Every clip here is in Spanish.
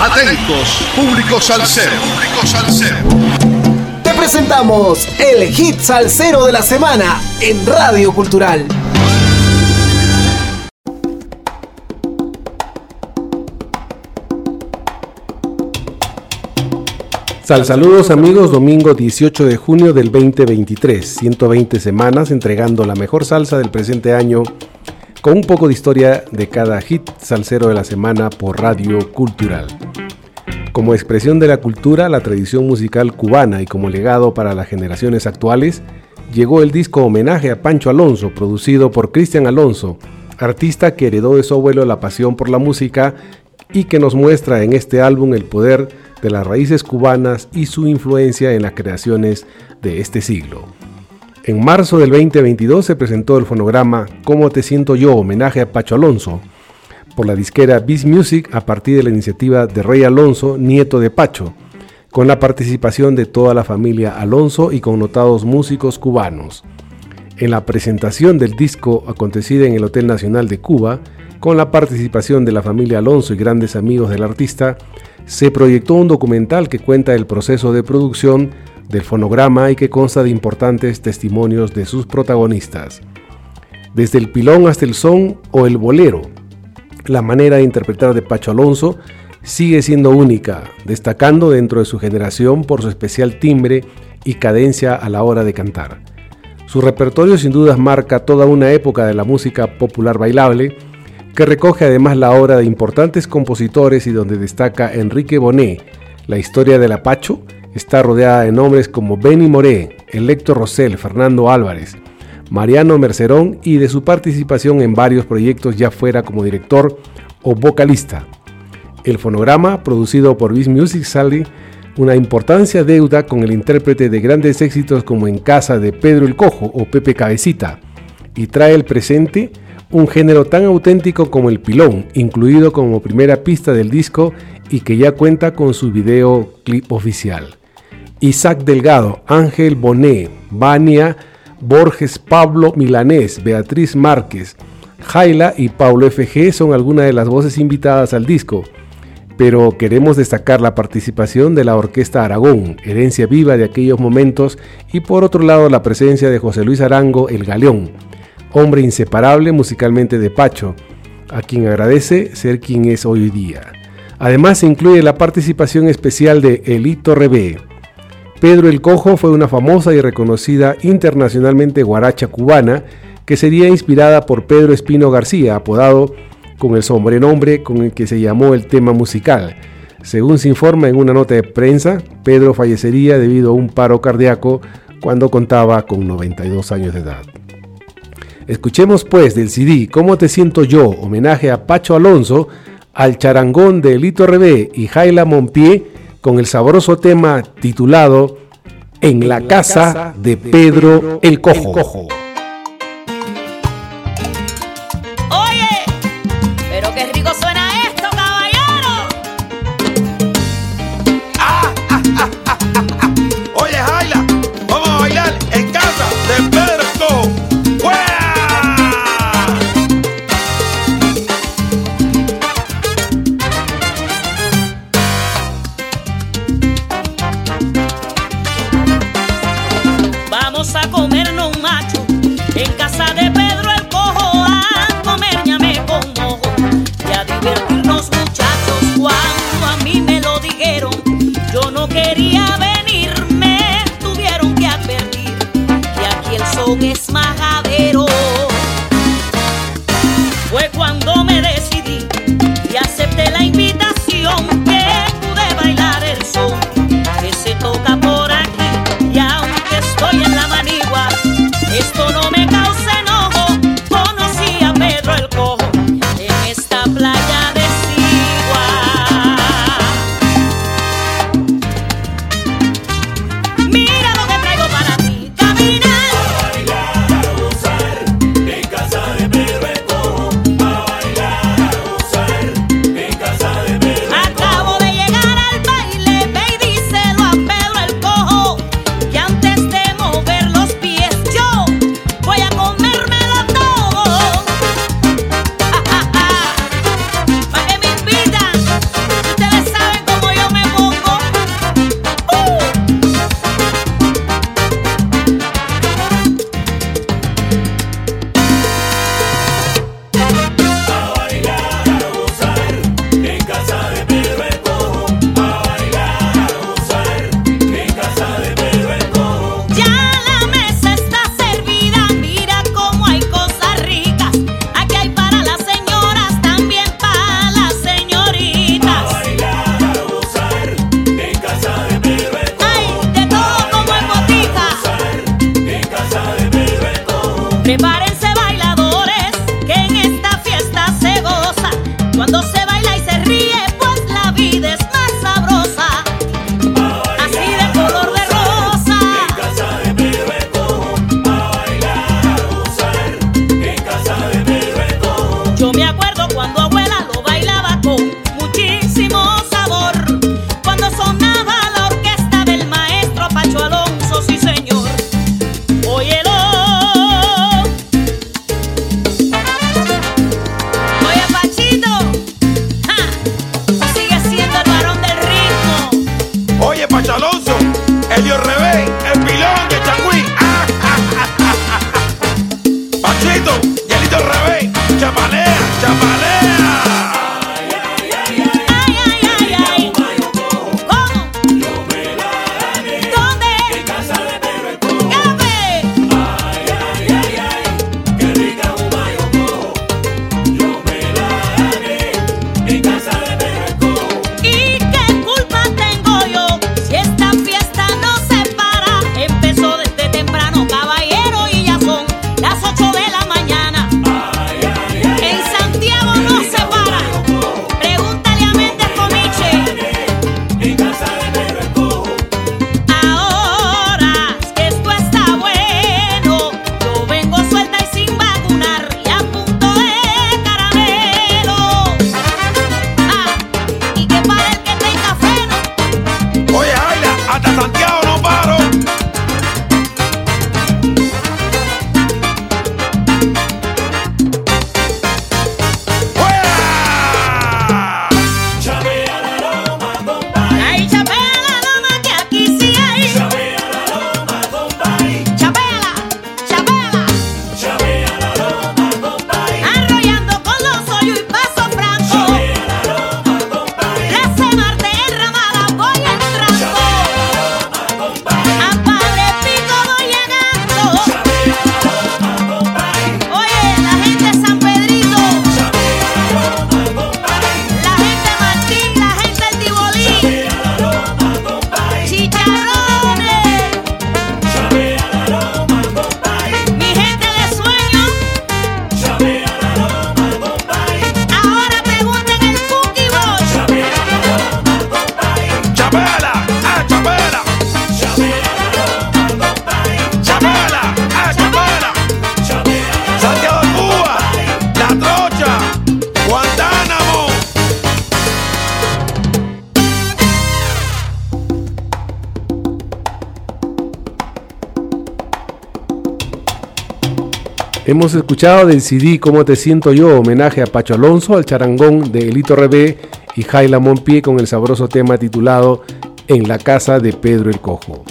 Atentos, público salsero. Público salsero. Te presentamos el hit salsero de la semana en Radio Cultural. Sal saludos amigos, domingo 18 de junio del 2023, 120 semanas entregando la mejor salsa del presente año con un poco de historia de cada hit salsero de la semana por Radio Cultural. Como expresión de la cultura, la tradición musical cubana y como legado para las generaciones actuales, llegó el disco Homenaje a Pancho Alonso, producido por Cristian Alonso, artista que heredó de su abuelo la pasión por la música y que nos muestra en este álbum el poder de las raíces cubanas y su influencia en las creaciones de este siglo. En marzo del 2022 se presentó el fonograma ¿Cómo te siento yo? homenaje a Pacho Alonso por la disquera Biz Music a partir de la iniciativa de Rey Alonso, nieto de Pacho, con la participación de toda la familia Alonso y connotados músicos cubanos. En la presentación del disco acontecida en el Hotel Nacional de Cuba, con la participación de la familia Alonso y grandes amigos del artista, se proyectó un documental que cuenta el proceso de producción del fonograma y que consta de importantes testimonios de sus protagonistas. Desde el pilón hasta el son o el bolero, la manera de interpretar de Pacho Alonso sigue siendo única, destacando dentro de su generación por su especial timbre y cadencia a la hora de cantar. Su repertorio sin dudas marca toda una época de la música popular bailable, que recoge además la obra de importantes compositores y donde destaca Enrique Bonet. La historia de la Pacho está rodeada de nombres como Benny Moré, Electo Rosell, Fernando Álvarez, Mariano Mercerón y de su participación en varios proyectos ya fuera como director o vocalista. El fonograma, producido por Biz Music, sale una importancia deuda con el intérprete de grandes éxitos como En Casa de Pedro el Cojo o Pepe Cabecita, y trae el presente un género tan auténtico como el pilón, incluido como primera pista del disco y que ya cuenta con su video clip oficial. Isaac Delgado, Ángel Bonet, Vania, Borges Pablo Milanés, Beatriz Márquez, Jaila y Paulo FG son algunas de las voces invitadas al disco, pero queremos destacar la participación de la Orquesta Aragón, herencia viva de aquellos momentos, y por otro lado la presencia de José Luis Arango, el Galeón, hombre inseparable musicalmente de Pacho, a quien agradece ser quien es hoy día. Además se incluye la participación especial de Elito Rebé. Pedro el Cojo fue una famosa y reconocida internacionalmente guaracha cubana que sería inspirada por Pedro Espino García, apodado con el sobrenombre con el que se llamó el tema musical. Según se informa en una nota de prensa, Pedro fallecería debido a un paro cardíaco cuando contaba con 92 años de edad. Escuchemos pues del CD ¿Cómo te siento yo? Homenaje a Pacho Alonso, al charangón de Elito Rebé y Jaila Monpié con el sabroso tema titulado En la casa de Pedro el Cojo. majadero. Hemos escuchado del CD Cómo te siento yo, homenaje a Pacho Alonso, al charangón de Elito Rebé y Jaila Monpié con el sabroso tema titulado En la casa de Pedro el Cojo.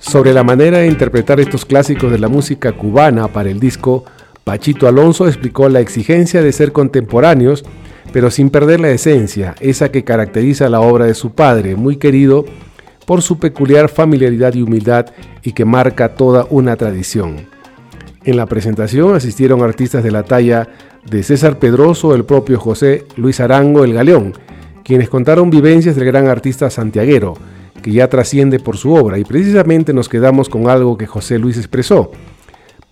Sobre la manera de interpretar estos clásicos de la música cubana para el disco, Pachito Alonso explicó la exigencia de ser contemporáneos, pero sin perder la esencia, esa que caracteriza la obra de su padre, muy querido por su peculiar familiaridad y humildad y que marca toda una tradición. En la presentación asistieron artistas de la talla de César Pedroso, el propio José Luis Arango, el Galeón, quienes contaron vivencias del gran artista santiaguero, que ya trasciende por su obra, y precisamente nos quedamos con algo que José Luis expresó.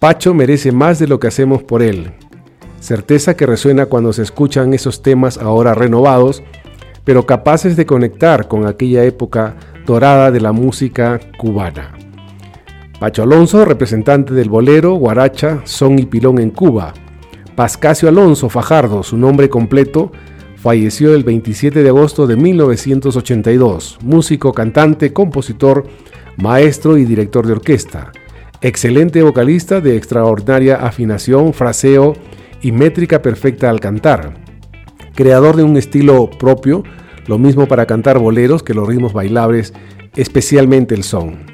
Pacho merece más de lo que hacemos por él. Certeza que resuena cuando se escuchan esos temas ahora renovados, pero capaces de conectar con aquella época dorada de la música cubana. Pacho Alonso, representante del bolero, guaracha, son y pilón en Cuba. Pascasio Alonso Fajardo, su nombre completo, falleció el 27 de agosto de 1982. Músico, cantante, compositor, maestro y director de orquesta. Excelente vocalista de extraordinaria afinación, fraseo y métrica perfecta al cantar. Creador de un estilo propio, lo mismo para cantar boleros que los ritmos bailables, especialmente el son.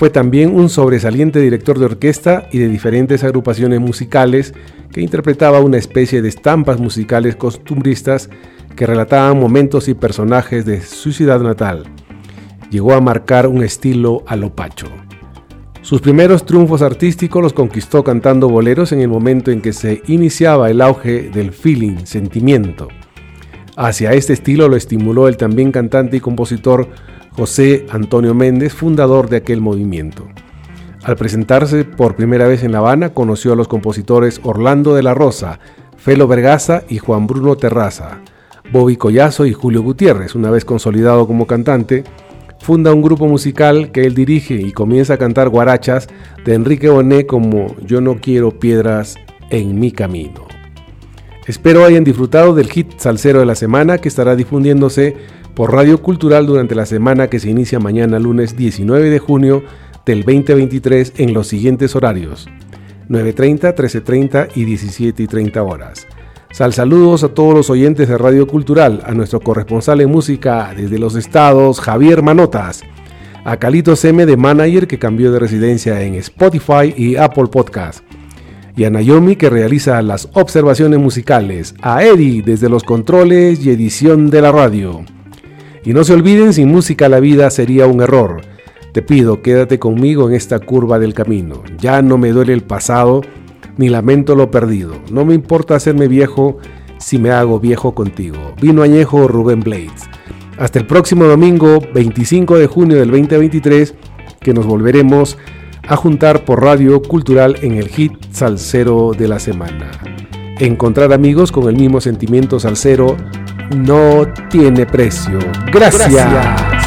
Fue también un sobresaliente director de orquesta y de diferentes agrupaciones musicales que interpretaba una especie de estampas musicales costumbristas que relataban momentos y personajes de su ciudad natal. Llegó a marcar un estilo a lo pacho. Sus primeros triunfos artísticos los conquistó cantando boleros en el momento en que se iniciaba el auge del feeling, sentimiento. Hacia este estilo lo estimuló el también cantante y compositor José Antonio Méndez, fundador de aquel movimiento. Al presentarse por primera vez en La Habana, conoció a los compositores Orlando de la Rosa, Felo Vergaza y Juan Bruno Terraza. Bobby Collazo y Julio Gutiérrez, una vez consolidado como cantante, funda un grupo musical que él dirige y comienza a cantar guarachas de Enrique Bonet como Yo no quiero piedras en mi camino. Espero hayan disfrutado del hit salsero de la semana que estará difundiéndose por Radio Cultural durante la semana que se inicia mañana lunes 19 de junio del 2023 en los siguientes horarios 9.30, 13.30 y 17.30 horas. Sal saludos a todos los oyentes de Radio Cultural, a nuestro corresponsal en música desde los estados, Javier Manotas, a Calitos M de Manager que cambió de residencia en Spotify y Apple Podcast, y a Naomi que realiza las observaciones musicales, a Eddie desde los controles y edición de la radio. Y no se olviden, sin música la vida sería un error. Te pido, quédate conmigo en esta curva del camino. Ya no me duele el pasado, ni lamento lo perdido. No me importa hacerme viejo si me hago viejo contigo. Vino añejo Rubén Blades. Hasta el próximo domingo 25 de junio del 2023 que nos volveremos a juntar por Radio Cultural en el hit salsero de la semana. Encontrar amigos con el mismo sentimiento salsero no tiene precio. Gracias.